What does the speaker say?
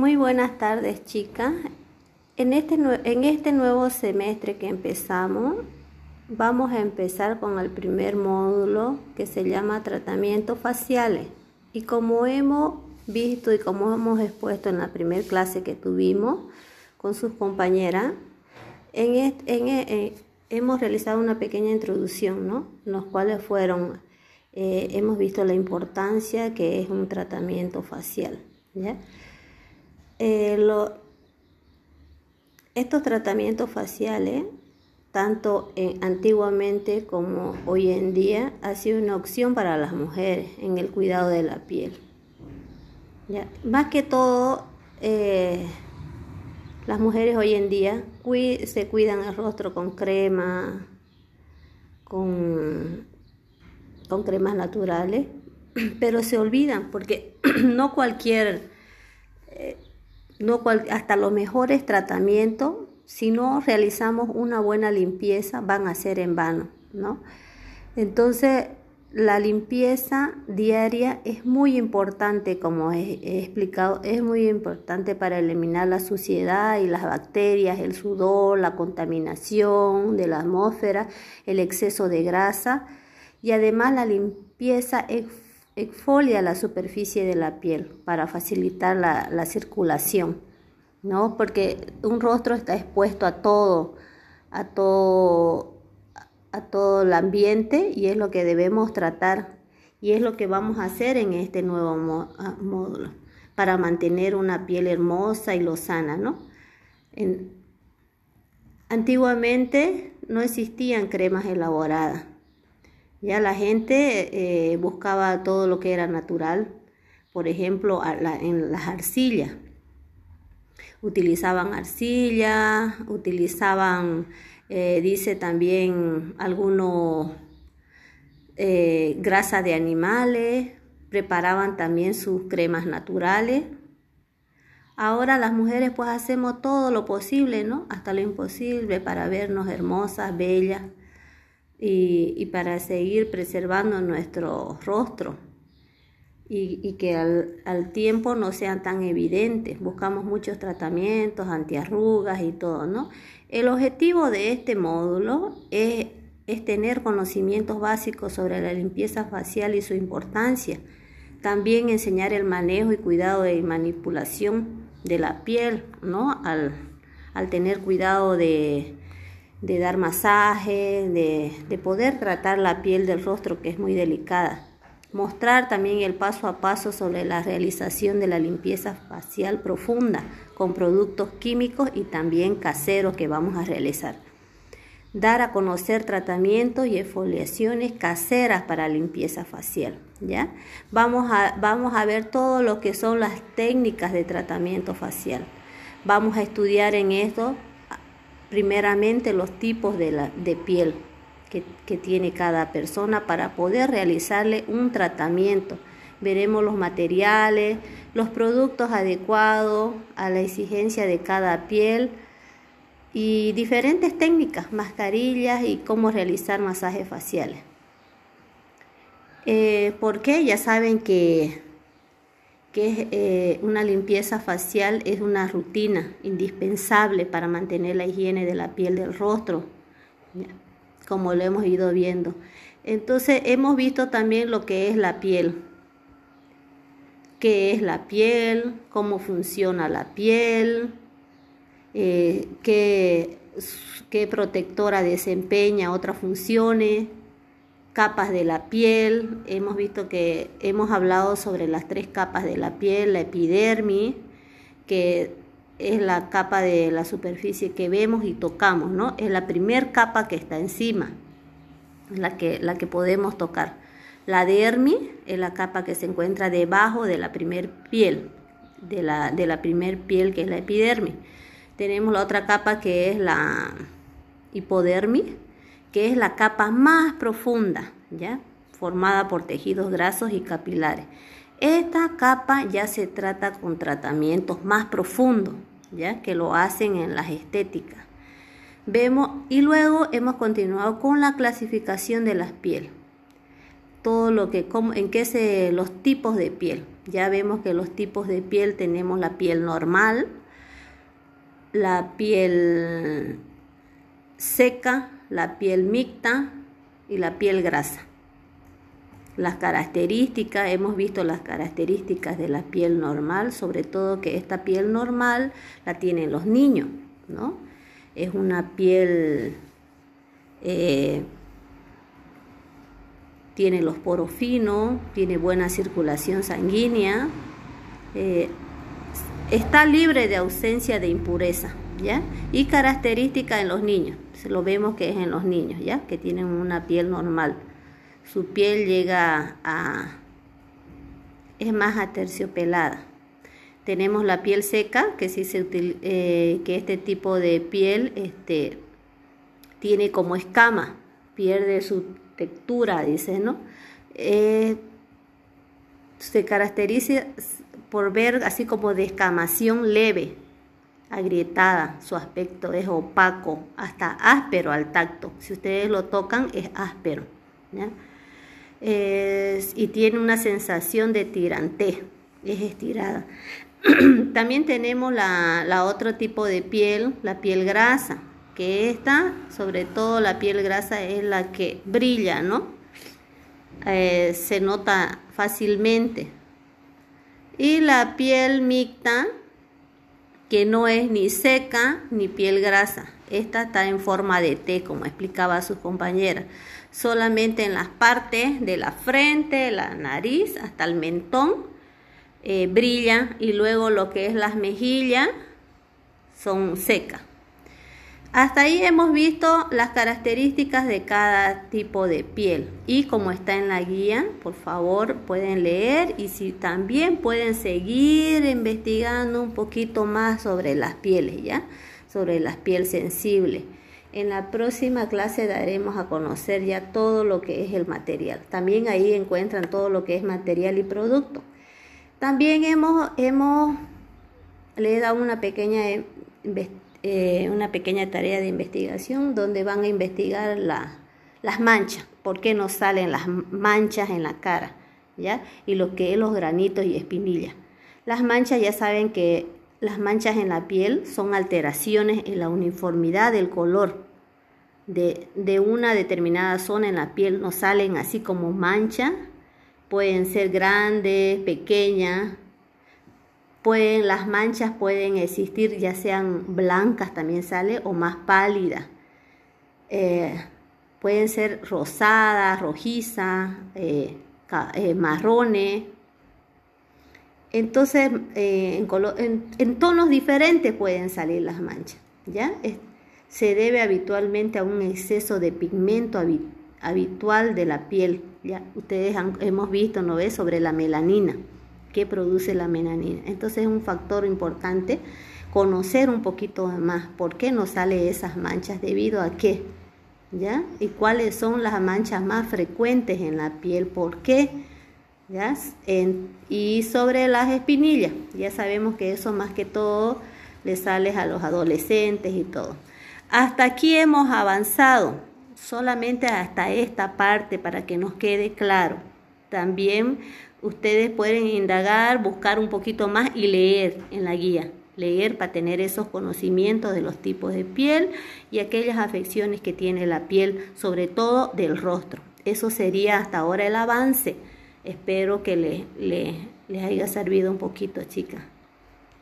Muy buenas tardes, chicas. En este, en este nuevo semestre que empezamos, vamos a empezar con el primer módulo que se llama tratamientos faciales. Y como hemos visto y como hemos expuesto en la primera clase que tuvimos con sus compañeras, en, en, hemos realizado una pequeña introducción, ¿no? Los cuales fueron, eh, hemos visto la importancia que es un tratamiento facial. ¿ya? Eh, estos tratamientos faciales, tanto antiguamente como hoy en día, ha sido una opción para las mujeres en el cuidado de la piel. Más que todo, eh, las mujeres hoy en día se cuidan el rostro con crema, con, con cremas naturales, pero se olvidan porque no cualquier eh, no hasta los mejores tratamientos, si no realizamos una buena limpieza, van a ser en vano, ¿no? Entonces, la limpieza diaria es muy importante, como he, explicado, es muy importante para eliminar la suciedad y las bacterias, el sudor, la contaminación de la atmósfera, el exceso de grasa y además la limpieza es exfolia la superficie de la piel para facilitar la, circulación, ¿no? Porque un rostro está expuesto a todo, a todo, a todo el ambiente y es lo que debemos tratar y es lo que vamos a hacer en este nuevo ah, módulo para mantener una piel hermosa y lozana, ¿no? antiguamente no existían cremas elaboradas ya la gente eh, buscaba todo lo que era natural, por ejemplo, en las arcillas. Utilizaban arcilla, utilizaban, eh, dice también, algunos eh, grasa de animales, preparaban también sus cremas naturales. Ahora las mujeres pues hacemos todo lo posible, ¿no? Hasta lo imposible para vernos hermosas, bellas y, para seguir preservando nuestro rostro y, que al, tiempo no sean tan evidentes. Buscamos muchos tratamientos, antiarrugas y todo, ¿no? El objetivo de este módulo es, es tener conocimientos básicos sobre la limpieza facial y su importancia. También enseñar el manejo y cuidado de manipulación de la piel, ¿no? Al, al tener cuidado de, de dar masaje, de, poder tratar la piel del rostro que es muy delicada. Mostrar también el paso a paso sobre la realización de la limpieza facial profunda con productos químicos y también caseros que vamos a realizar. Dar a conocer tratamientos y exfoliaciones caseras para limpieza facial. ¿ya? Vamos, a, vamos a ver todo lo que son las técnicas de tratamiento facial. Vamos a estudiar en esto primeramente los tipos de, la, de piel que, que tiene cada persona para poder realizarle un tratamiento. Veremos los materiales, los productos adecuados a la exigencia de cada piel y diferentes técnicas, mascarillas y cómo realizar masajes faciales. Eh, ¿Por qué? Ya saben que que eh, una limpieza facial es una rutina indispensable para mantener la higiene de la piel del rostro, como lo hemos ido viendo. Entonces hemos visto también lo que es la piel, qué es la piel, cómo funciona la piel, eh, qué, qué protectora desempeña otras funciones, capas de la piel. Hemos visto que hemos hablado sobre las tres capas de la piel, la epidermis, que es la capa de la superficie que vemos y tocamos, ¿no? Es la primer capa que está encima, la que, la que podemos tocar. La dermis es la capa que se encuentra debajo de la primer piel, de la, de la primer piel que es la epidermis. Tenemos la otra capa que es la hipodermis, que es la capa más profunda, ¿ya? formada por tejidos grasos y capilares. Esta capa ya se trata con tratamientos más profundos, ya que lo hacen en las estéticas. Vemos y luego hemos continuado con la clasificación de las pieles. todo lo que, en qué se, los tipos de piel. Ya vemos que los tipos de piel tenemos la piel normal, la piel seca, la piel mixta y la piel grasa. Las características, hemos visto las características de la piel normal, sobre todo que esta piel normal la tienen los niños, ¿no? Es una piel, eh, tiene los poros finos, tiene buena circulación sanguínea, eh, está libre de ausencia de impureza, ¿ya? Y característica en los niños, lo vemos que es en los niños, ¿ya? Que tienen una piel normal. Su piel llega a... es más aterciopelada. Tenemos la piel seca, que sí se eh, que este tipo de piel este, tiene como escama, pierde su textura, dice, ¿no? Eh, se caracteriza por ver así como descamación leve, agrietada, su aspecto es opaco, hasta áspero al tacto. Si ustedes lo tocan es áspero. y tiene una sensación de tirante, es estirada. También tenemos la, la, otro tipo de piel, la piel grasa, que esta, sobre todo la piel grasa, es la que brilla, ¿no? Eh, se nota fácilmente. Y la piel mixta, que no es ni seca ni piel grasa. Esta está en forma de T, como explicaba su compañera. Solamente en las partes de la frente, la nariz, hasta el mentón, eh, brilla y luego lo que es las mejillas son secas. Hasta ahí hemos visto las características de cada tipo de piel y como está en la guía, por favor pueden leer y si también pueden seguir investigando un poquito más sobre las pieles, ¿ya? Sobre las pieles sensibles. En la próxima clase daremos a conocer ya todo lo que es el material. También ahí encuentran todo lo que es material y producto. También hemos, hemos le he dado una pequeña investigación eh, una pequeña tarea de investigación donde van a investigar las manchas, por qué nos salen las manchas en la cara, ¿ya? Y lo que es los granitos y espinillas. Las manchas ya saben que las manchas en la piel son alteraciones en la uniformidad del color de, una determinada zona en la piel, nos salen así como manchas, pueden ser grandes, pequeñas, Pueden, las manchas pueden existir ya sean blancas también sale o más pálidas. Eh, pueden ser rosadas, rojizas, eh, eh, marrones. Entonces, en, tonos diferentes pueden salir las manchas. ¿ya? se debe habitualmente a un exceso de pigmento habitual de la piel. ¿ya? Ustedes hemos visto, ¿no ves?, sobre la melanina que produce la melanina. Entonces es un factor importante conocer un poquito más por qué nos sale esas manchas, debido a qué, ¿ya? Y cuáles son las manchas más frecuentes en la piel, por qué, ¿ya? y sobre las espinillas, ya sabemos que eso más que todo le sale a los adolescentes y todo. Hasta aquí hemos avanzado, solamente hasta esta parte para que nos quede claro. También ustedes pueden indagar, buscar un poquito más y leer en la guía. Leer para tener esos conocimientos de los tipos de piel y aquellas afecciones que tiene la piel, sobre todo del rostro. Eso sería hasta ahora el avance. Espero que les haya servido un poquito, chicas.